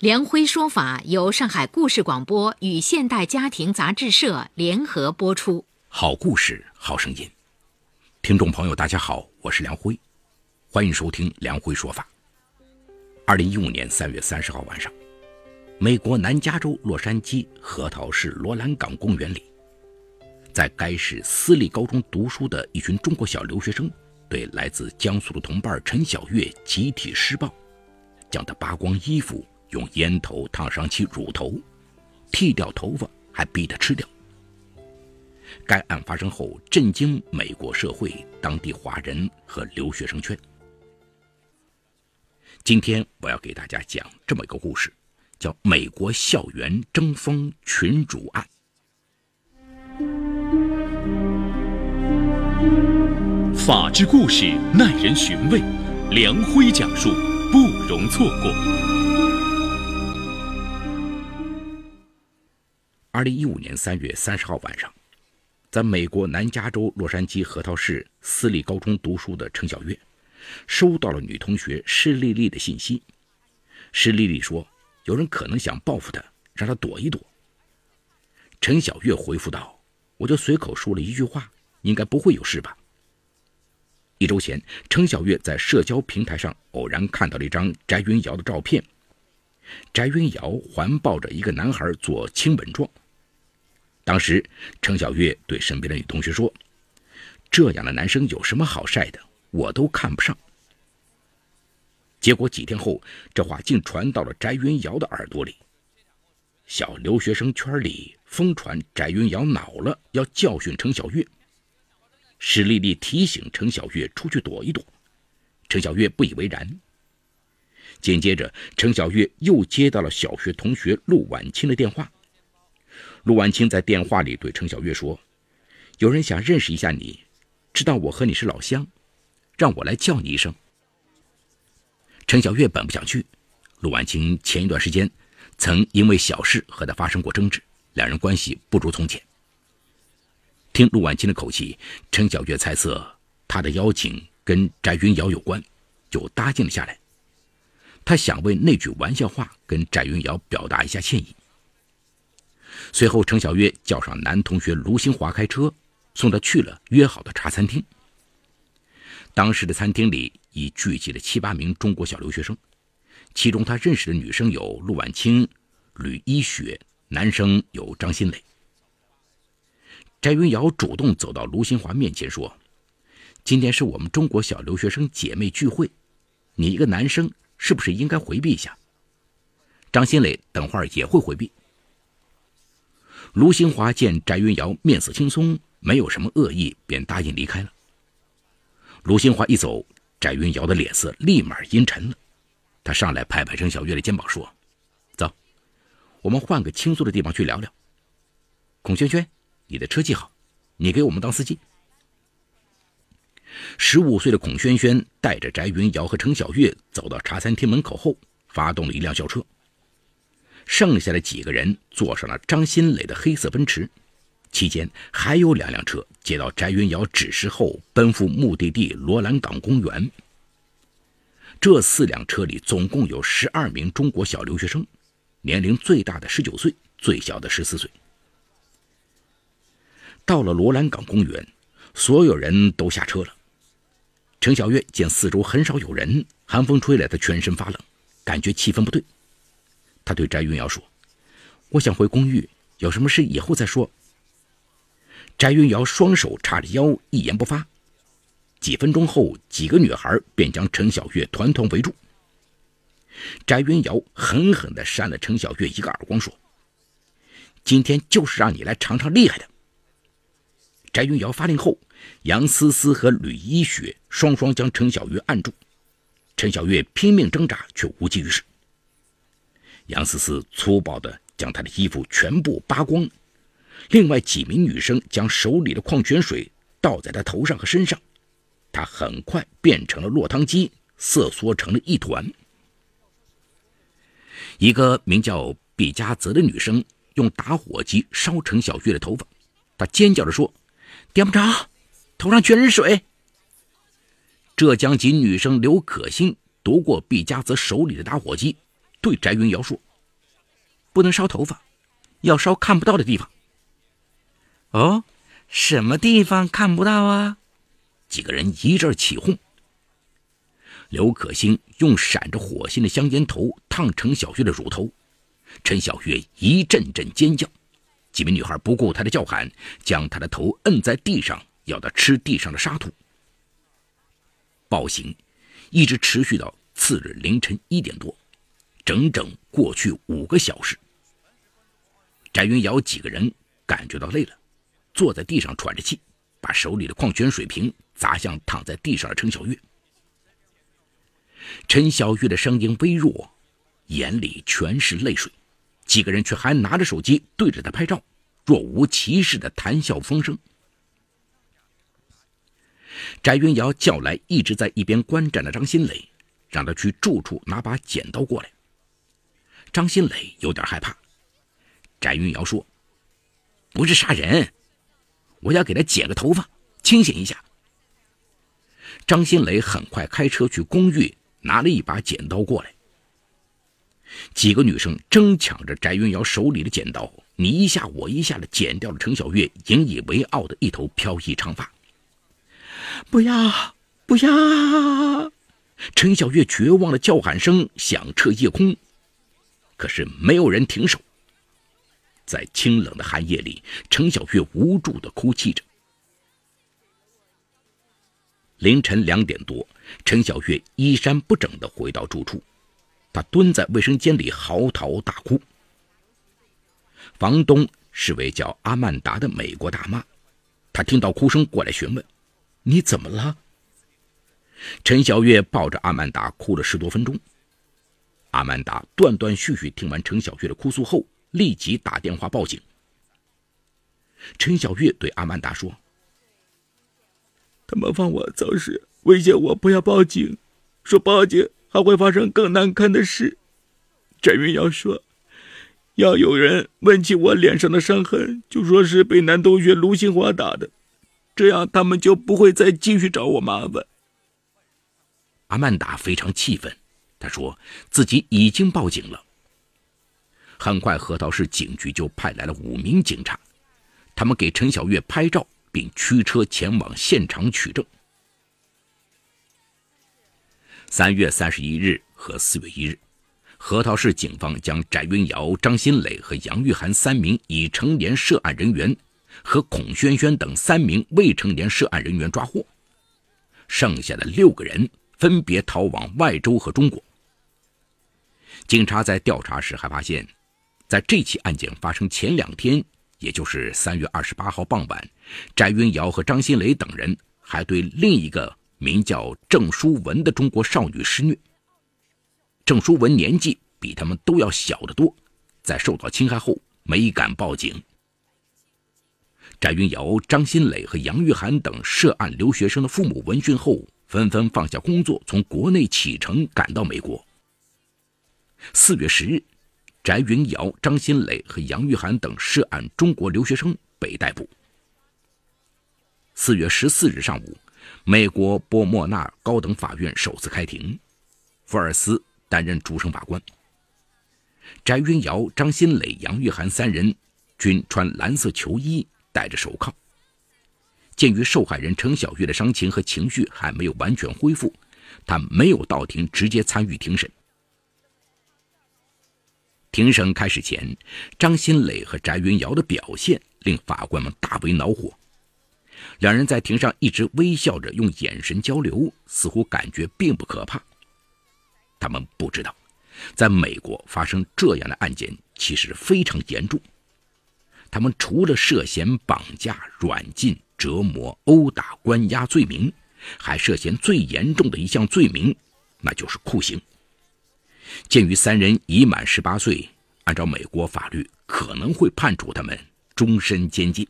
梁辉说法由上海故事广播与现代家庭杂志社联合播出。好故事，好声音。听众朋友，大家好，我是梁辉，欢迎收听梁辉说法。二零一五年三月三十号晚上，美国南加州洛杉矶核桃市罗兰港公园里，在该市私立高中读书的一群中国小留学生，对来自江苏的同伴陈小月集体施暴，将她扒光衣服。用烟头烫伤其乳头，剃掉头发，还逼他吃掉。该案发生后，震惊美国社会、当地华人和留学生圈。今天我要给大家讲这么一个故事，叫《美国校园争锋群主案》。法治故事耐人寻味，梁辉讲述不容错过。二零一五年三月三十号晚上，在美国南加州洛杉矶核桃市私立高中读书的陈小月，收到了女同学施丽丽的信息。施丽丽说，有人可能想报复她，让她躲一躲。陈小月回复道：“我就随口说了一句话，应该不会有事吧。”一周前，陈小月在社交平台上偶然看到了一张翟云瑶的照片，翟云瑶环抱着一个男孩做亲吻状。当时，程小月对身边的女同学说：“这样的男生有什么好晒的？我都看不上。”结果几天后，这话竟传到了翟云瑶的耳朵里。小留学生圈里疯传翟云瑶恼了，要教训程小月。史丽丽提醒程小月出去躲一躲，程小月不以为然。紧接着，程小月又接到了小学同学陆婉清的电话。陆婉清在电话里对程小月说：“有人想认识一下你，知道我和你是老乡，让我来叫你一声。”程小月本不想去，陆婉清前一段时间曾因为小事和他发生过争执，两人关系不如从前。听陆婉清的口气，程小月猜测他的邀请跟翟云瑶有关，就答应了下来。他想为那句玩笑话跟翟云瑶表达一下歉意。随后，程小月叫上男同学卢新华开车，送他去了约好的茶餐厅。当时的餐厅里已聚集了七八名中国小留学生，其中他认识的女生有陆婉清、吕一雪，男生有张新磊。翟云瑶主动走到卢新华面前说：“今天是我们中国小留学生姐妹聚会，你一个男生是不是应该回避一下？张新磊等会儿也会回避。”卢新华见翟云瑶面色轻松，没有什么恶意，便答应离开了。卢新华一走，翟云瑶的脸色立马阴沉了。他上来拍拍程小月的肩膀，说：“走，我们换个轻松的地方去聊聊。”孔轩轩，你的车技好，你给我们当司机。十五岁的孔轩轩带着翟云瑶和程小月走到茶餐厅门口后，发动了一辆轿车。剩下的几个人坐上了张新磊的黑色奔驰，期间还有两辆车接到翟云瑶指示后奔赴目的地罗兰港公园。这四辆车里总共有十二名中国小留学生，年龄最大的十九岁，最小的十四岁。到了罗兰港公园，所有人都下车了。程小月见四周很少有人，寒风吹来，他全身发冷，感觉气氛不对。他对翟云瑶说：“我想回公寓，有什么事以后再说。”翟云瑶双手叉着腰，一言不发。几分钟后，几个女孩便将程小月团团围住。翟云瑶狠狠地扇了程小月一个耳光，说：“今天就是让你来尝尝厉害的。”翟云瑶发令后，杨思思和吕一雪双双将陈小月按住。陈小月拼命挣扎，却无济于事。杨思思粗暴地将她的衣服全部扒光，另外几名女生将手里的矿泉水倒在她头上和身上，她很快变成了落汤鸡，瑟缩成了一团。一个名叫毕加泽的女生用打火机烧陈小月的头发，她尖叫着说：“点不着，头上全是水。”浙江籍女生刘可欣夺过毕加泽手里的打火机，对翟云瑶说：“不能烧头发，要烧看不到的地方。”哦，什么地方看不到啊？几个人一阵起哄。刘可欣用闪着火星的香烟头烫陈小月的乳头，陈小月一阵阵尖叫。几名女孩不顾她的叫喊，将她的头摁在地上，要他吃地上的沙土。暴行一直持续到次日凌晨一点多，整整过去五个小时。翟云瑶几个人感觉到累了，坐在地上喘着气，把手里的矿泉水瓶砸向躺在地上的陈小月。陈小月的声音微弱，眼里全是泪水，几个人却还拿着手机对着他拍照，若无其事的谈笑风生。翟云瑶叫来一直在一边观战的张新磊，让他去住处拿把剪刀过来。张新磊有点害怕。翟云瑶说：“不是杀人，我要给他剪个头发，清醒一下。”张新磊很快开车去公寓。拿了一把剪刀过来，几个女生争抢着翟云瑶手里的剪刀，你一下我一下的剪掉了程小月引以为傲的一头飘逸长发。不要，不要！陈小月绝望的叫喊声响彻夜空，可是没有人停手。在清冷的寒夜里，陈小月无助的哭泣着。凌晨两点多，陈小月衣衫不整的回到住处，她蹲在卫生间里嚎啕大哭。房东是位叫阿曼达的美国大妈，她听到哭声过来询问：“你怎么了？”陈小月抱着阿曼达哭了十多分钟。阿曼达断断续续听完陈小月的哭诉后，立即打电话报警。陈小月对阿曼达说。他们放我走时威胁我不要报警，说报警还会发生更难堪的事。翟云瑶说，要有人问起我脸上的伤痕，就说是被男同学卢新华打的，这样他们就不会再继续找我麻烦。阿曼达非常气愤，他说自己已经报警了。很快，核桃市警局就派来了五名警察，他们给陈小月拍照。并驱车前往现场取证。三月三十一日和四月一日，核桃市警方将翟云瑶、张新磊和杨玉涵三名已成年涉案人员和孔轩轩等三名未成年涉案人员抓获，剩下的六个人分别逃往外州和中国。警察在调查时还发现，在这起案件发生前两天。也就是三月二十八号傍晚，翟云瑶和张新磊等人还对另一个名叫郑淑文的中国少女施虐。郑淑文年纪比他们都要小得多，在受到侵害后没敢报警。翟云瑶、张新磊和杨玉涵等涉案留学生的父母闻讯后，纷纷放下工作，从国内启程赶到美国。四月十日。翟云瑶、张新磊和杨玉涵等涉案中国留学生被逮捕。四月十四日上午，美国波莫纳高等法院首次开庭，福尔斯担任主审法官。翟云瑶、张新磊、杨玉涵三人均穿蓝色球衣，戴着手铐。鉴于受害人程小玉的伤情和情绪还没有完全恢复，他没有到庭直接参与庭审。庭审开始前，张新磊和翟云瑶的表现令法官们大为恼火。两人在庭上一直微笑着，用眼神交流，似乎感觉并不可怕。他们不知道，在美国发生这样的案件其实非常严重。他们除了涉嫌绑架、软禁、折磨、殴打、关押罪名，还涉嫌最严重的一项罪名，那就是酷刑。鉴于三人已满十八岁，按照美国法律，可能会判处他们终身监禁。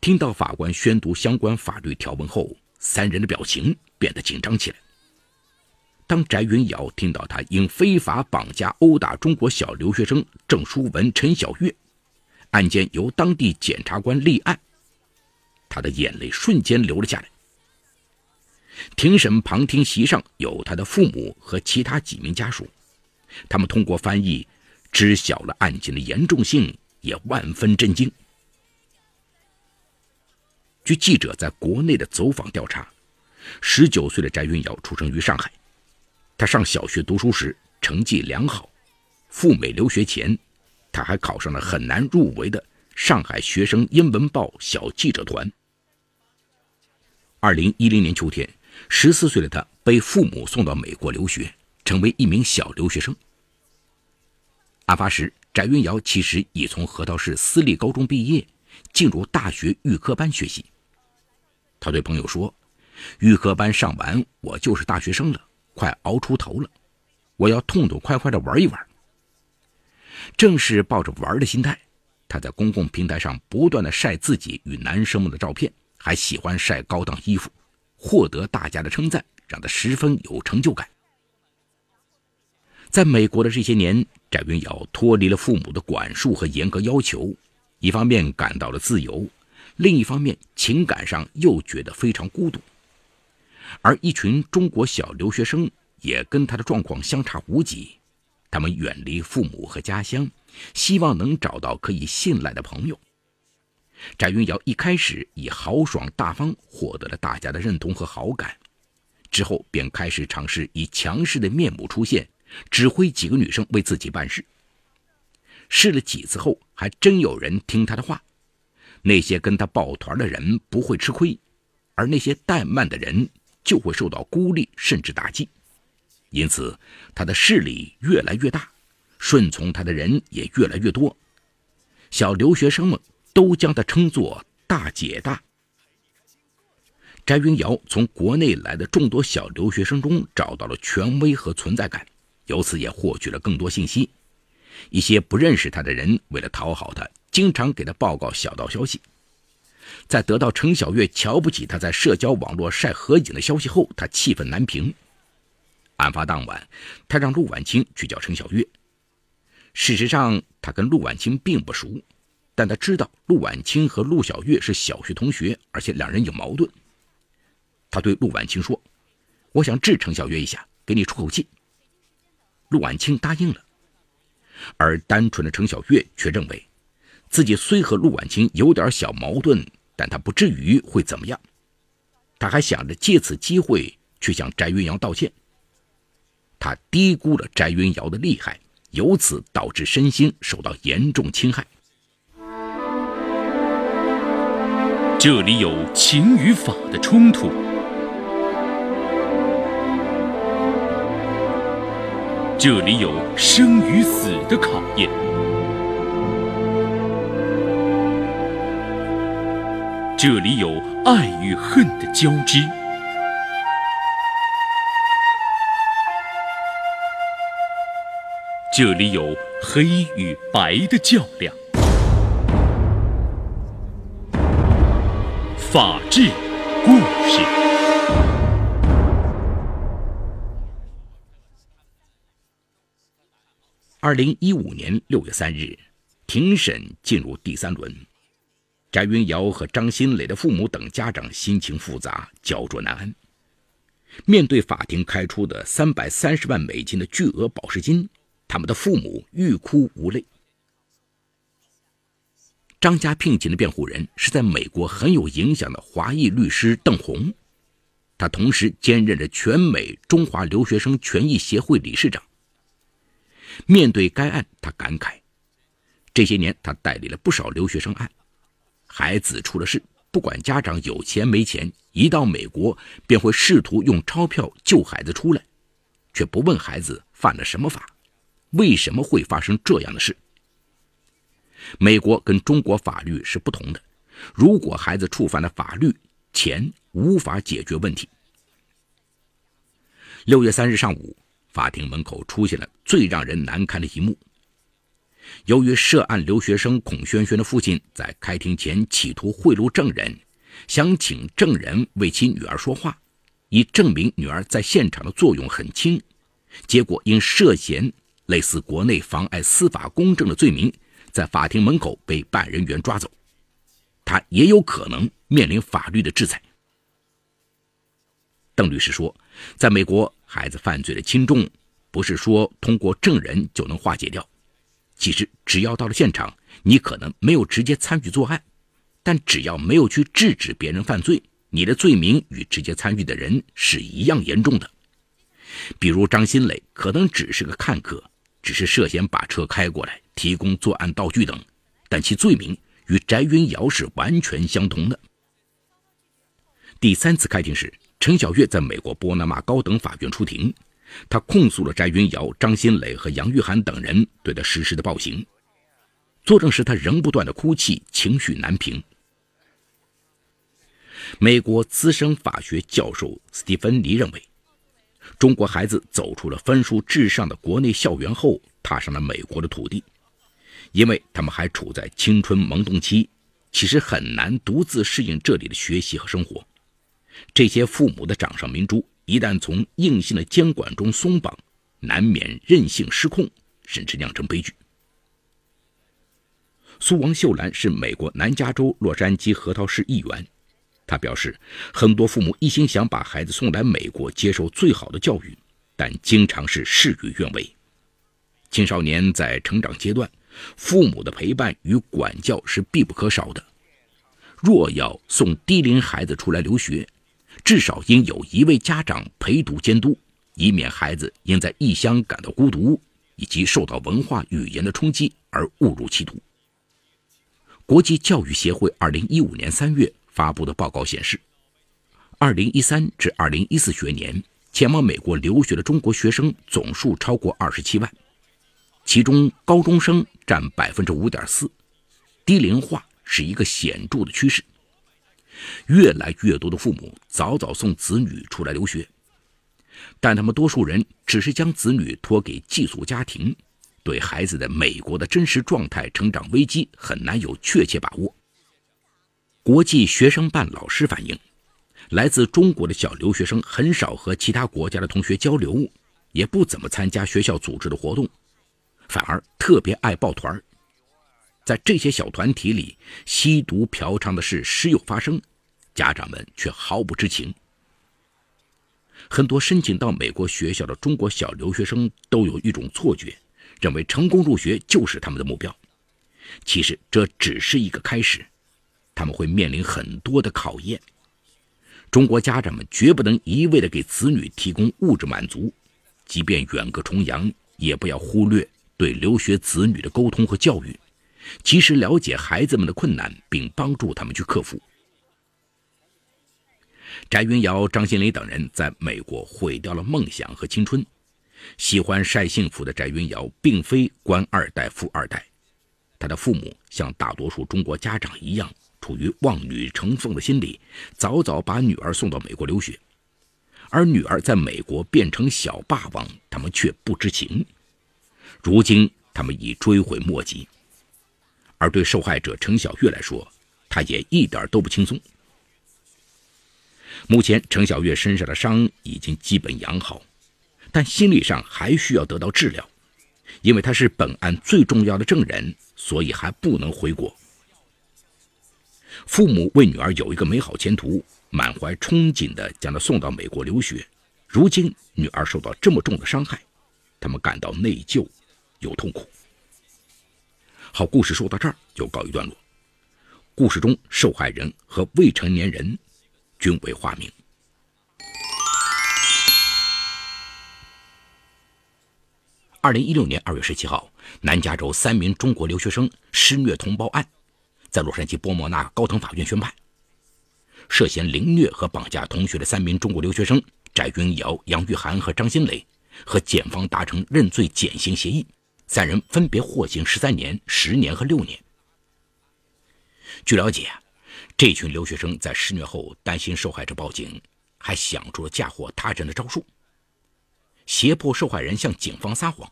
听到法官宣读相关法律条文后，三人的表情变得紧张起来。当翟云瑶听到他因非法绑架殴打中国小留学生郑书文、陈小月，案件由当地检察官立案，他的眼泪瞬间流了下来。庭审旁听席上有他的父母和其他几名家属，他们通过翻译知晓了案件的严重性，也万分震惊。据记者在国内的走访调查，十九岁的翟云瑶出生于上海。他上小学读书时成绩良好，赴美留学前，他还考上了很难入围的上海学生英文报小记者团。二零一零年秋天，十四岁的他被父母送到美国留学，成为一名小留学生。案发时，翟云瑶其实已从河套市私立高中毕业，进入大学预科班学习。他对朋友说：“预科班上完，我就是大学生了，快熬出头了，我要痛痛快快的玩一玩。”正是抱着玩的心态，他在公共平台上不断的晒自己与男生们的照片，还喜欢晒高档衣服，获得大家的称赞，让他十分有成就感。在美国的这些年，翟云瑶脱离了父母的管束和严格要求，一方面感到了自由。另一方面，情感上又觉得非常孤独，而一群中国小留学生也跟他的状况相差无几。他们远离父母和家乡，希望能找到可以信赖的朋友。翟云瑶一开始以豪爽大方获得了大家的认同和好感，之后便开始尝试以强势的面目出现，指挥几个女生为自己办事。试了几次后，还真有人听他的话。那些跟他抱团的人不会吃亏，而那些怠慢的人就会受到孤立甚至打击，因此他的势力越来越大，顺从他的人也越来越多。小留学生们都将他称作“大姐大”。翟云瑶从国内来的众多小留学生中找到了权威和存在感，由此也获取了更多信息。一些不认识他的人为了讨好他。经常给他报告小道消息，在得到程小月瞧不起他在社交网络晒合影的消息后，他气愤难平。案发当晚，他让陆婉清去叫程小月。事实上，他跟陆婉清并不熟，但他知道陆婉清和陆小月是小学同学，而且两人有矛盾。他对陆婉清说：“我想治程小月一下，给你出口气。”陆婉清答应了，而单纯的程小月却认为。自己虽和陆婉清有点小矛盾，但他不至于会怎么样。他还想着借此机会去向翟云瑶道歉。他低估了翟云瑶的厉害，由此导致身心受到严重侵害。这里有情与法的冲突，这里有生与死的考验。这里有爱与恨的交织，这里有黑与白的较量。法治故事。二零一五年六月三日，庭审进入第三轮。翟云瑶和张新磊的父母等家长心情复杂，焦灼难安。面对法庭开出的三百三十万美金的巨额保释金，他们的父母欲哭无泪。张家聘请的辩护人是在美国很有影响的华裔律师邓红，他同时兼任着全美中华留学生权益协会理事长。面对该案，他感慨：这些年他代理了不少留学生案。孩子出了事，不管家长有钱没钱，一到美国便会试图用钞票救孩子出来，却不问孩子犯了什么法，为什么会发生这样的事。美国跟中国法律是不同的，如果孩子触犯了法律，钱无法解决问题。六月三日上午，法庭门口出现了最让人难堪的一幕：由于涉案留学生孔萱萱的父亲在开庭前企图贿赂证人，想请证人为其女儿说话，以证明女儿在现场的作用很轻，结果因涉嫌类似国内妨碍司法公正的罪名，在法庭门口被办案人员抓走，他也有可能面临法律的制裁。邓律师说，在美国，孩子犯罪的轻重，不是说通过证人就能化解掉。其实，只要到了现场，你可能没有直接参与作案，但只要没有去制止别人犯罪，你的罪名与直接参与的人是一样严重的。比如张新磊可能只是个看客，只是涉嫌把车开过来、提供作案道具等，但其罪名与翟云瑶是完全相同的。第三次开庭时，陈小月在美国波拿马高等法院出庭。他控诉了翟云瑶、张新磊和杨玉涵等人对他实施的暴行。作证时，他仍不断的哭泣，情绪难平。美国资深法学教授斯蒂芬妮认为，中国孩子走出了分数至上的国内校园后，踏上了美国的土地，因为他们还处在青春萌动期，其实很难独自适应这里的学习和生活。这些父母的掌上明珠。一旦从硬性的监管中松绑，难免任性失控，甚至酿成悲剧。苏王秀兰是美国南加州洛杉矶核桃市议员，他表示，很多父母一心想把孩子送来美国接受最好的教育，但经常是事与愿违。青少年在成长阶段，父母的陪伴与管教是必不可少的。若要送低龄孩子出来留学，至少应有一位家长陪读监督，以免孩子因在异乡感到孤独，以及受到文化语言的冲击而误入歧途。国际教育协会二零一五年三月发布的报告显示，二零一三至二零一四学年前往美国留学的中国学生总数超过二十七万，其中高中生占百分之五点四，低龄化是一个显著的趋势。越来越多的父母早早送子女出来留学，但他们多数人只是将子女托给寄宿家庭，对孩子的美国的真实状态、成长危机很难有确切把握。国际学生办老师反映，来自中国的小留学生很少和其他国家的同学交流，也不怎么参加学校组织的活动，反而特别爱抱团儿。在这些小团体里，吸毒嫖娼的事时有发生，家长们却毫不知情。很多申请到美国学校的中国小留学生都有一种错觉，认为成功入学就是他们的目标。其实这只是一个开始，他们会面临很多的考验。中国家长们绝不能一味的给子女提供物质满足，即便远隔重洋，也不要忽略对留学子女的沟通和教育。及时了解孩子们的困难，并帮助他们去克服。翟云瑶、张新磊等人在美国毁掉了梦想和青春。喜欢晒幸福的翟云瑶，并非官二代、富二代，他的父母像大多数中国家长一样，处于望女成凤的心理，早早把女儿送到美国留学。而女儿在美国变成小霸王，他们却不知情。如今，他们已追悔莫及。而对受害者程小月来说，她也一点都不轻松。目前，程小月身上的伤已经基本养好，但心理上还需要得到治疗，因为她是本案最重要的证人，所以还不能回国。父母为女儿有一个美好前途，满怀憧憬地将她送到美国留学。如今，女儿受到这么重的伤害，他们感到内疚又痛苦。好，故事说到这儿就告一段落。故事中受害人和未成年人均为化名。二零一六年二月十七号，南加州三名中国留学生施虐同胞案，在洛杉矶波莫纳高等法院宣判。涉嫌凌虐和绑架同学的三名中国留学生翟云瑶、杨玉涵和张新磊，和检方达成认罪减刑协议。三人分别获刑十三年、十年和六年。据了解，这群留学生在施虐后担心受害者报警，还想出了嫁祸他人的招数，胁迫受害人向警方撒谎。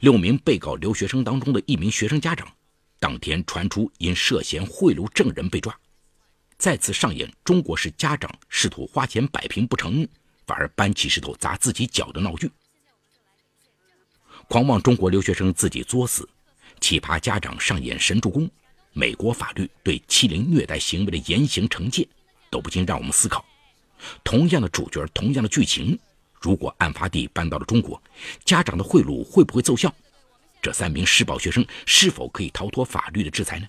六名被告留学生当中的一名学生家长，当天传出因涉嫌贿赂证人被抓，再次上演中国式家长试图花钱摆平不成，反而搬起石头砸自己脚的闹剧。狂妄中国留学生自己作死，奇葩家长上演神助攻，美国法律对欺凌虐待行为的严刑惩戒，都不禁让我们思考：同样的主角，同样的剧情，如果案发地搬到了中国，家长的贿赂会不会奏效？这三名施暴学生是否可以逃脱法律的制裁呢？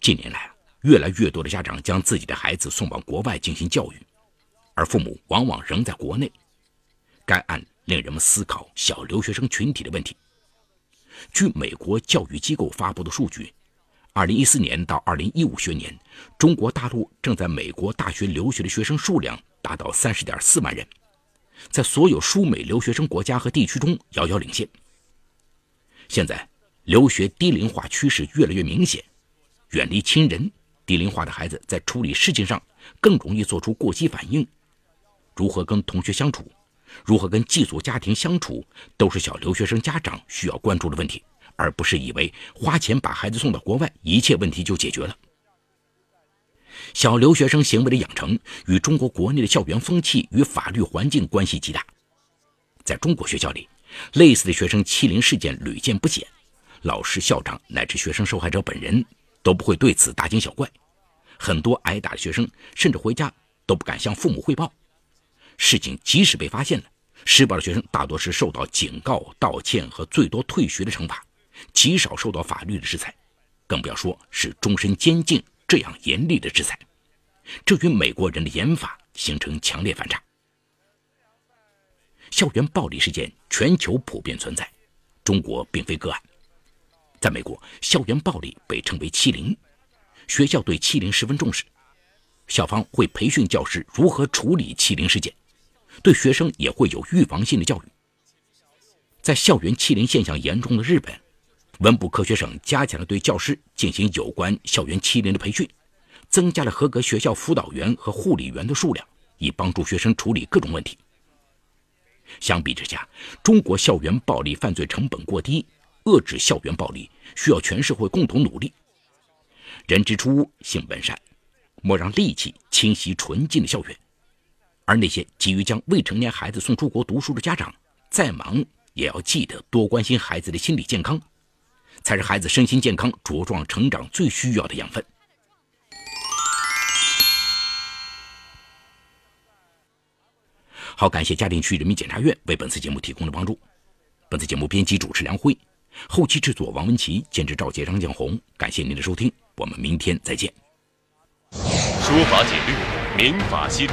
近年来，越来越多的家长将自己的孩子送往国外进行教育，而父母往往仍在国内。该案。令人们思考小留学生群体的问题。据美国教育机构发布的数据，2014年到2015学年，中国大陆正在美国大学留学的学生数量达到30.4万人，在所有输美留学生国家和地区中遥遥领先。现在，留学低龄化趋势越来越明显，远离亲人，低龄化的孩子在处理事情上更容易做出过激反应，如何跟同学相处？如何跟寄宿家庭相处，都是小留学生家长需要关注的问题，而不是以为花钱把孩子送到国外，一切问题就解决了。小留学生行为的养成与中国国内的校园风气与法律环境关系极大。在中国学校里，类似的学生欺凌事件屡见不鲜，老师、校长乃至学生受害者本人都不会对此大惊小怪，很多挨打的学生甚至回家都不敢向父母汇报。事情即使被发现了，施暴的学生大多是受到警告、道歉和最多退学的惩罚，极少受到法律的制裁，更不要说是终身监禁这样严厉的制裁。这与美国人的严法形成强烈反差。校园暴力事件全球普遍存在，中国并非个案。在美国，校园暴力被称为欺凌，学校对欺凌十分重视，校方会培训教师如何处理欺凌事件。对学生也会有预防性的教育。在校园欺凌现象严重的日本，文部科学省加强了对教师进行有关校园欺凌的培训，增加了合格学校辅导员和护理员的数量，以帮助学生处理各种问题。相比之下，中国校园暴力犯罪成本过低，遏制校园暴力需要全社会共同努力。人之初，性本善，莫让戾气侵袭纯净的校园。而那些急于将未成年孩子送出国读书的家长，再忙也要记得多关心孩子的心理健康，才是孩子身心健康茁壮成长最需要的养分。好，感谢嘉定区人民检察院为本次节目提供的帮助。本次节目编辑主持梁辉，后期制作王文琪，监制赵杰、张建红。感谢您的收听，我们明天再见。说法解律，民法析理。